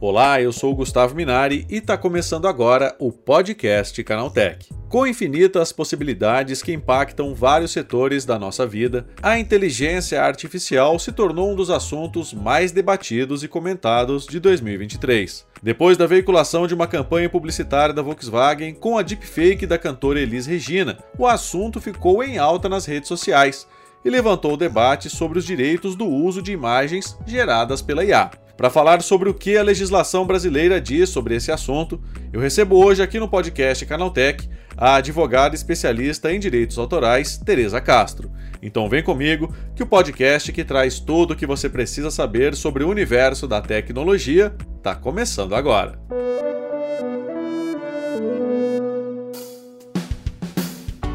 Olá, eu sou o Gustavo Minari e está começando agora o podcast Canaltech. Com infinitas possibilidades que impactam vários setores da nossa vida, a inteligência artificial se tornou um dos assuntos mais debatidos e comentados de 2023. Depois da veiculação de uma campanha publicitária da Volkswagen com a deepfake da cantora Elis Regina, o assunto ficou em alta nas redes sociais e levantou o debate sobre os direitos do uso de imagens geradas pela IA. Para falar sobre o que a legislação brasileira diz sobre esse assunto, eu recebo hoje aqui no podcast Canaltech a advogada especialista em direitos autorais, Tereza Castro. Então vem comigo que o podcast que traz tudo o que você precisa saber sobre o universo da tecnologia está começando agora.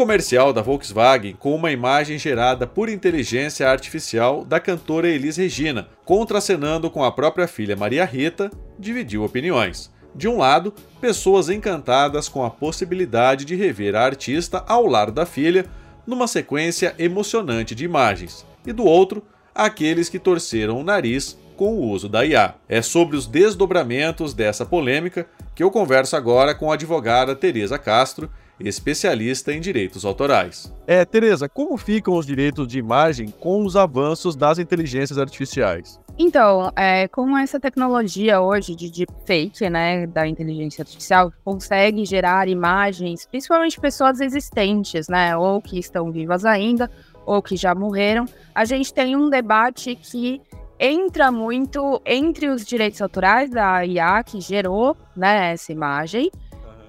Comercial da Volkswagen com uma imagem gerada por inteligência artificial da cantora Elis Regina, contracenando com a própria filha Maria Rita, dividiu opiniões. De um lado, pessoas encantadas com a possibilidade de rever a artista ao lado da filha, numa sequência emocionante de imagens, e do outro, aqueles que torceram o nariz com o uso da IA. É sobre os desdobramentos dessa polêmica que eu converso agora com a advogada Tereza Castro, especialista em direitos autorais. É, Tereza, como ficam os direitos de imagem com os avanços das inteligências artificiais? Então, é, com essa tecnologia hoje de deepfake, né, da inteligência artificial, consegue gerar imagens, principalmente de pessoas existentes, né, ou que estão vivas ainda, ou que já morreram, a gente tem um debate que entra muito entre os direitos autorais da IA que gerou, né, essa imagem,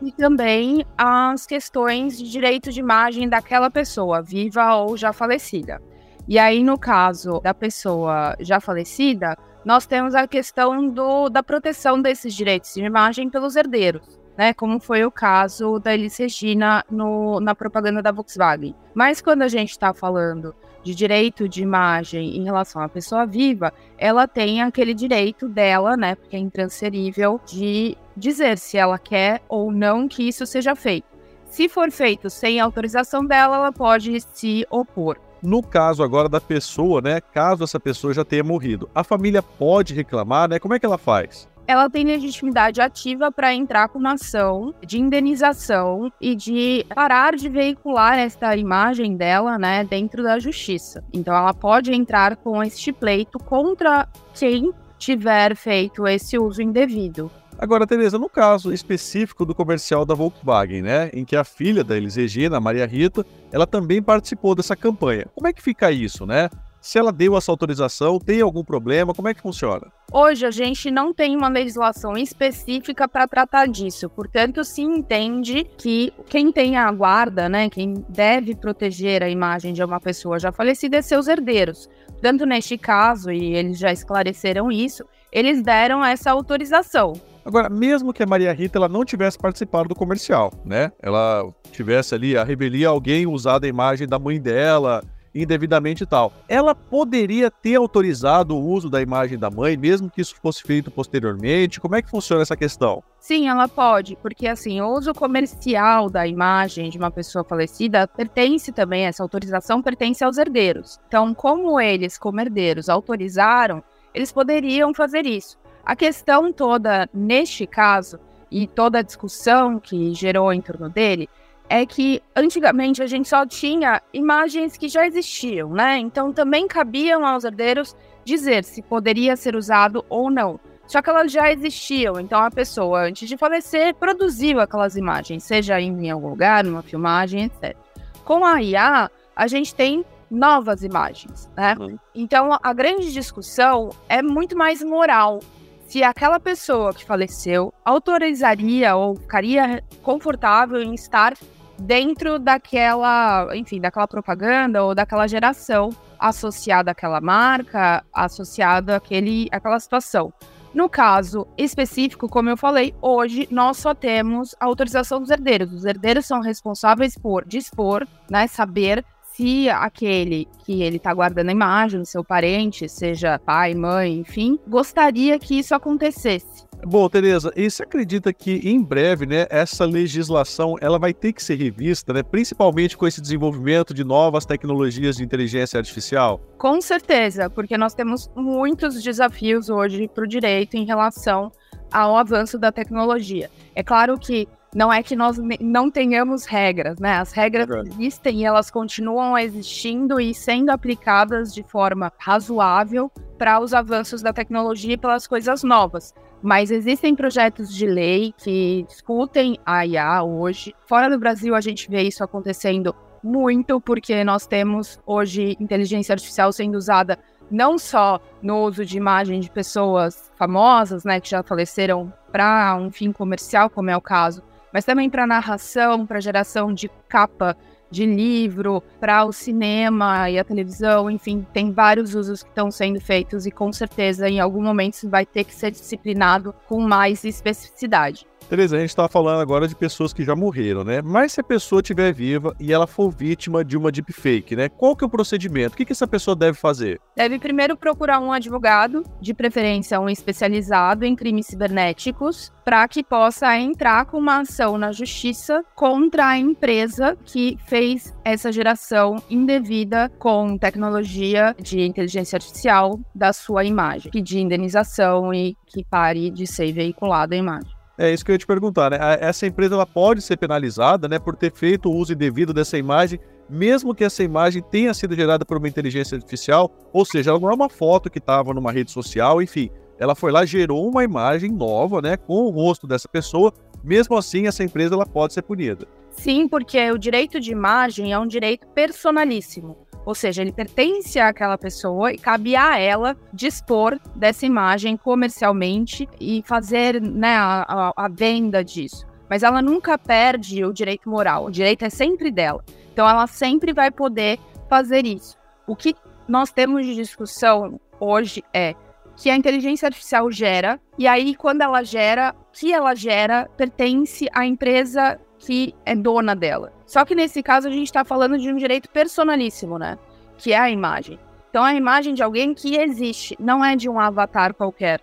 e também as questões de direito de imagem daquela pessoa, viva ou já falecida. E aí, no caso da pessoa já falecida, nós temos a questão do, da proteção desses direitos de imagem pelos herdeiros, né? Como foi o caso da Elis Regina no, na propaganda da Volkswagen. Mas quando a gente está falando de direito de imagem em relação à pessoa viva, ela tem aquele direito dela, né, porque é intransferível, de dizer se ela quer ou não que isso seja feito. Se for feito sem autorização dela, ela pode se opor. No caso agora da pessoa, né, caso essa pessoa já tenha morrido, a família pode reclamar, né? Como é que ela faz? Ela tem legitimidade ativa para entrar com uma ação de indenização e de parar de veicular esta imagem dela, né, dentro da justiça. Então ela pode entrar com este pleito contra quem tiver feito esse uso indevido. Agora, Tereza, no caso específico do comercial da Volkswagen, né, em que a filha da Elis Regina, Maria Rita, ela também participou dessa campanha. Como é que fica isso, né? Se ela deu essa autorização, tem algum problema? Como é que funciona? Hoje a gente não tem uma legislação específica para tratar disso, portanto, se entende que quem tem a guarda, né, quem deve proteger a imagem de uma pessoa já falecida é seus herdeiros. Tanto neste caso, e eles já esclareceram isso, eles deram essa autorização. Agora, mesmo que a Maria Rita ela não tivesse participado do comercial, né? Ela tivesse ali a revelia alguém usado a imagem da mãe dela, indevidamente e tal. Ela poderia ter autorizado o uso da imagem da mãe, mesmo que isso fosse feito posteriormente? Como é que funciona essa questão? Sim, ela pode, porque assim, o uso comercial da imagem de uma pessoa falecida pertence também, essa autorização pertence aos herdeiros. Então, como eles, como herdeiros, autorizaram, eles poderiam fazer isso. A questão toda, neste caso, e toda a discussão que gerou em torno dele, é que antigamente a gente só tinha imagens que já existiam, né? Então também cabiam aos herdeiros dizer se poderia ser usado ou não. Só que elas já existiam, então a pessoa, antes de falecer, produziu aquelas imagens, seja em algum lugar, numa filmagem, etc. Com a IA, a gente tem novas imagens, né? Uhum. Então a grande discussão é muito mais moral. Se aquela pessoa que faleceu autorizaria ou ficaria confortável em estar dentro daquela, enfim, daquela propaganda ou daquela geração associada àquela marca, associada àquele, àquela situação. No caso específico, como eu falei, hoje nós só temos a autorização dos herdeiros. Os herdeiros são responsáveis por dispor, né, saber se aquele que ele está guardando a imagem, seu parente, seja pai, mãe, enfim, gostaria que isso acontecesse. Bom, Tereza, e você acredita que em breve, né, essa legislação ela vai ter que ser revista, né, principalmente com esse desenvolvimento de novas tecnologias de inteligência artificial? Com certeza, porque nós temos muitos desafios hoje para o direito em relação ao avanço da tecnologia. É claro que não é que nós não tenhamos regras, né? As regras é existem e elas continuam existindo e sendo aplicadas de forma razoável para os avanços da tecnologia e pelas coisas novas. Mas existem projetos de lei que discutem a IA hoje. Fora do Brasil, a gente vê isso acontecendo muito, porque nós temos hoje inteligência artificial sendo usada não só no uso de imagem de pessoas famosas, né, que já faleceram para um fim comercial, como é o caso, mas também para narração, para geração de capa de livro, para o cinema e a televisão, enfim, tem vários usos que estão sendo feitos e com certeza em algum momento isso vai ter que ser disciplinado com mais especificidade. Beleza, a gente está falando agora de pessoas que já morreram, né? Mas se a pessoa estiver viva e ela for vítima de uma deepfake, né? Qual que é o procedimento? O que, que essa pessoa deve fazer? Deve primeiro procurar um advogado, de preferência um especializado em crimes cibernéticos, para que possa entrar com uma ação na justiça contra a empresa que fez essa geração indevida com tecnologia de inteligência artificial da sua imagem, pedir indenização e que pare de ser veiculada a imagem. É isso que eu ia te perguntar, né? Essa empresa ela pode ser penalizada, né, por ter feito o uso indevido dessa imagem, mesmo que essa imagem tenha sido gerada por uma inteligência artificial, ou seja, ela não é uma foto que estava numa rede social, enfim, ela foi lá gerou uma imagem nova, né, com o rosto dessa pessoa. Mesmo assim, essa empresa ela pode ser punida. Sim, porque o direito de imagem é um direito personalíssimo. Ou seja, ele pertence àquela pessoa e cabe a ela dispor dessa imagem comercialmente e fazer né, a, a, a venda disso. Mas ela nunca perde o direito moral, o direito é sempre dela. Então ela sempre vai poder fazer isso. O que nós temos de discussão hoje é que a inteligência artificial gera, e aí, quando ela gera, o que ela gera pertence à empresa que é dona dela. Só que nesse caso a gente está falando de um direito personalíssimo, né? Que é a imagem. Então é a imagem de alguém que existe, não é de um avatar qualquer.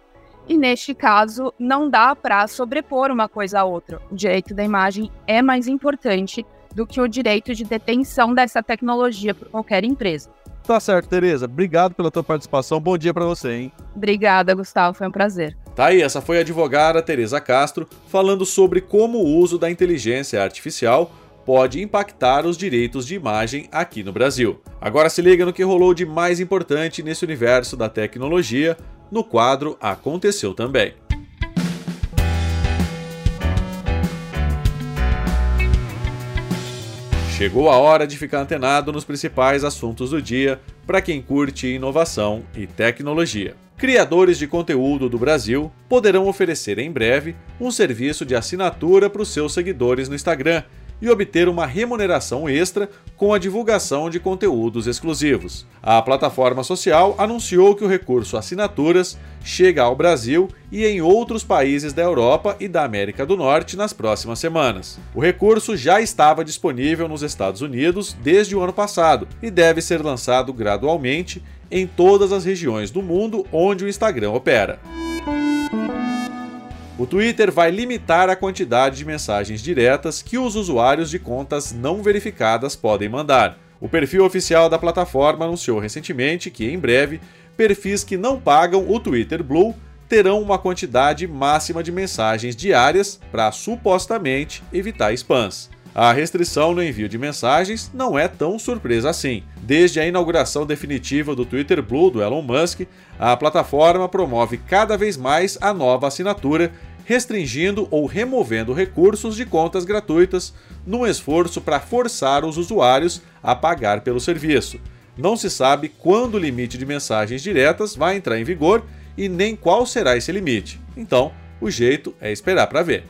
E neste caso, não dá para sobrepor uma coisa a outra. O direito da imagem é mais importante do que o direito de detenção dessa tecnologia por qualquer empresa. Tá certo, Tereza. Obrigado pela tua participação. Bom dia para você, hein? Obrigada, Gustavo. Foi um prazer. Tá aí, essa foi a advogada Tereza Castro falando sobre como o uso da inteligência artificial pode impactar os direitos de imagem aqui no Brasil. Agora se liga no que rolou de mais importante nesse universo da tecnologia no quadro Aconteceu Também. Chegou a hora de ficar antenado nos principais assuntos do dia para quem curte inovação e tecnologia. Criadores de conteúdo do Brasil poderão oferecer em breve um serviço de assinatura para os seus seguidores no Instagram e obter uma remuneração extra com a divulgação de conteúdos exclusivos. A plataforma social anunciou que o recurso Assinaturas chega ao Brasil e em outros países da Europa e da América do Norte nas próximas semanas. O recurso já estava disponível nos Estados Unidos desde o ano passado e deve ser lançado gradualmente em todas as regiões do mundo onde o Instagram opera. O Twitter vai limitar a quantidade de mensagens diretas que os usuários de contas não verificadas podem mandar. O perfil oficial da plataforma anunciou recentemente que, em breve, perfis que não pagam o Twitter Blue terão uma quantidade máxima de mensagens diárias para supostamente evitar spams. A restrição no envio de mensagens não é tão surpresa assim. Desde a inauguração definitiva do Twitter Blue do Elon Musk, a plataforma promove cada vez mais a nova assinatura restringindo ou removendo recursos de contas gratuitas num esforço para forçar os usuários a pagar pelo serviço. Não se sabe quando o limite de mensagens diretas vai entrar em vigor e nem qual será esse limite. Então, o jeito é esperar para ver.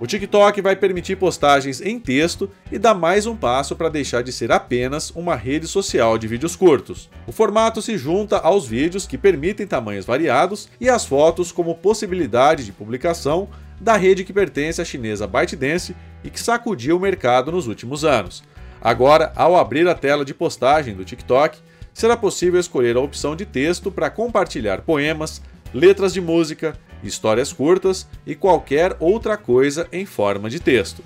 O TikTok vai permitir postagens em texto e dá mais um passo para deixar de ser apenas uma rede social de vídeos curtos. O formato se junta aos vídeos que permitem tamanhos variados e às fotos como possibilidade de publicação da rede que pertence à chinesa ByteDance e que sacudiu o mercado nos últimos anos. Agora, ao abrir a tela de postagem do TikTok, será possível escolher a opção de texto para compartilhar poemas, letras de música, histórias curtas e qualquer outra coisa em forma de texto.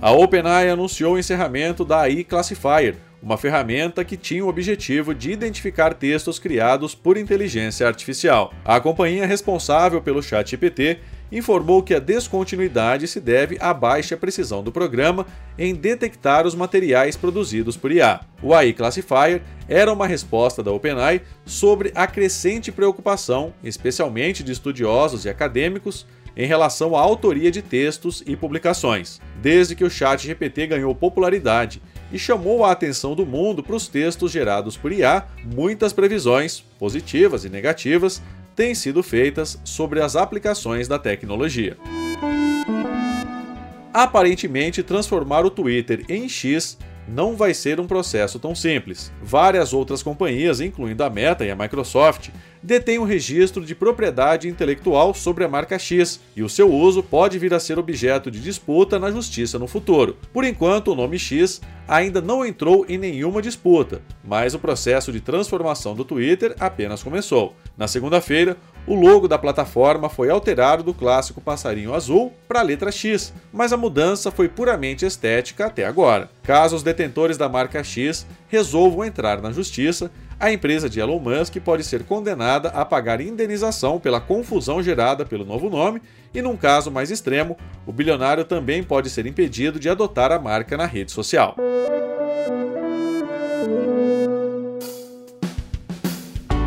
A OpenAI anunciou o encerramento da AI Classifier, uma ferramenta que tinha o objetivo de identificar textos criados por inteligência artificial. A companhia responsável pelo ChatGPT informou que a descontinuidade se deve à baixa precisão do programa em detectar os materiais produzidos por IA. O AI Classifier era uma resposta da OpenAI sobre a crescente preocupação, especialmente de estudiosos e acadêmicos, em relação à autoria de textos e publicações. Desde que o Chat GPT ganhou popularidade e chamou a atenção do mundo para os textos gerados por IA, muitas previsões, positivas e negativas, têm sido feitas sobre as aplicações da tecnologia. Aparentemente, transformar o Twitter em X não vai ser um processo tão simples. Várias outras companhias, incluindo a Meta e a Microsoft, detêm um registro de propriedade intelectual sobre a marca X, e o seu uso pode vir a ser objeto de disputa na justiça no futuro. Por enquanto, o nome X ainda não entrou em nenhuma disputa, mas o processo de transformação do Twitter apenas começou. Na segunda-feira, o logo da plataforma foi alterado do clássico passarinho azul para a letra X, mas a mudança foi puramente estética até agora. Caso os detentores da marca X resolvam entrar na justiça, a empresa de Elon Musk pode ser condenada a pagar indenização pela confusão gerada pelo novo nome, e num caso mais extremo, o bilionário também pode ser impedido de adotar a marca na rede social.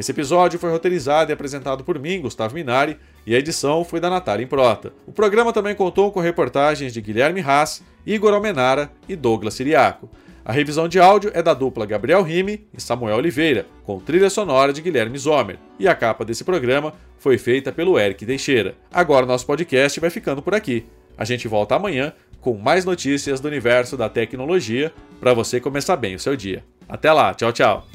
Esse episódio foi roteirizado e apresentado por mim, Gustavo Minari, e a edição foi da Natália Improta. O programa também contou com reportagens de Guilherme Haas, Igor Almenara e Douglas Siriaco. A revisão de áudio é da dupla Gabriel Rime e Samuel Oliveira, com trilha sonora de Guilherme Zomer. E a capa desse programa foi feita pelo Eric Teixeira. Agora nosso podcast vai ficando por aqui. A gente volta amanhã com mais notícias do universo da tecnologia para você começar bem o seu dia. Até lá, tchau, tchau.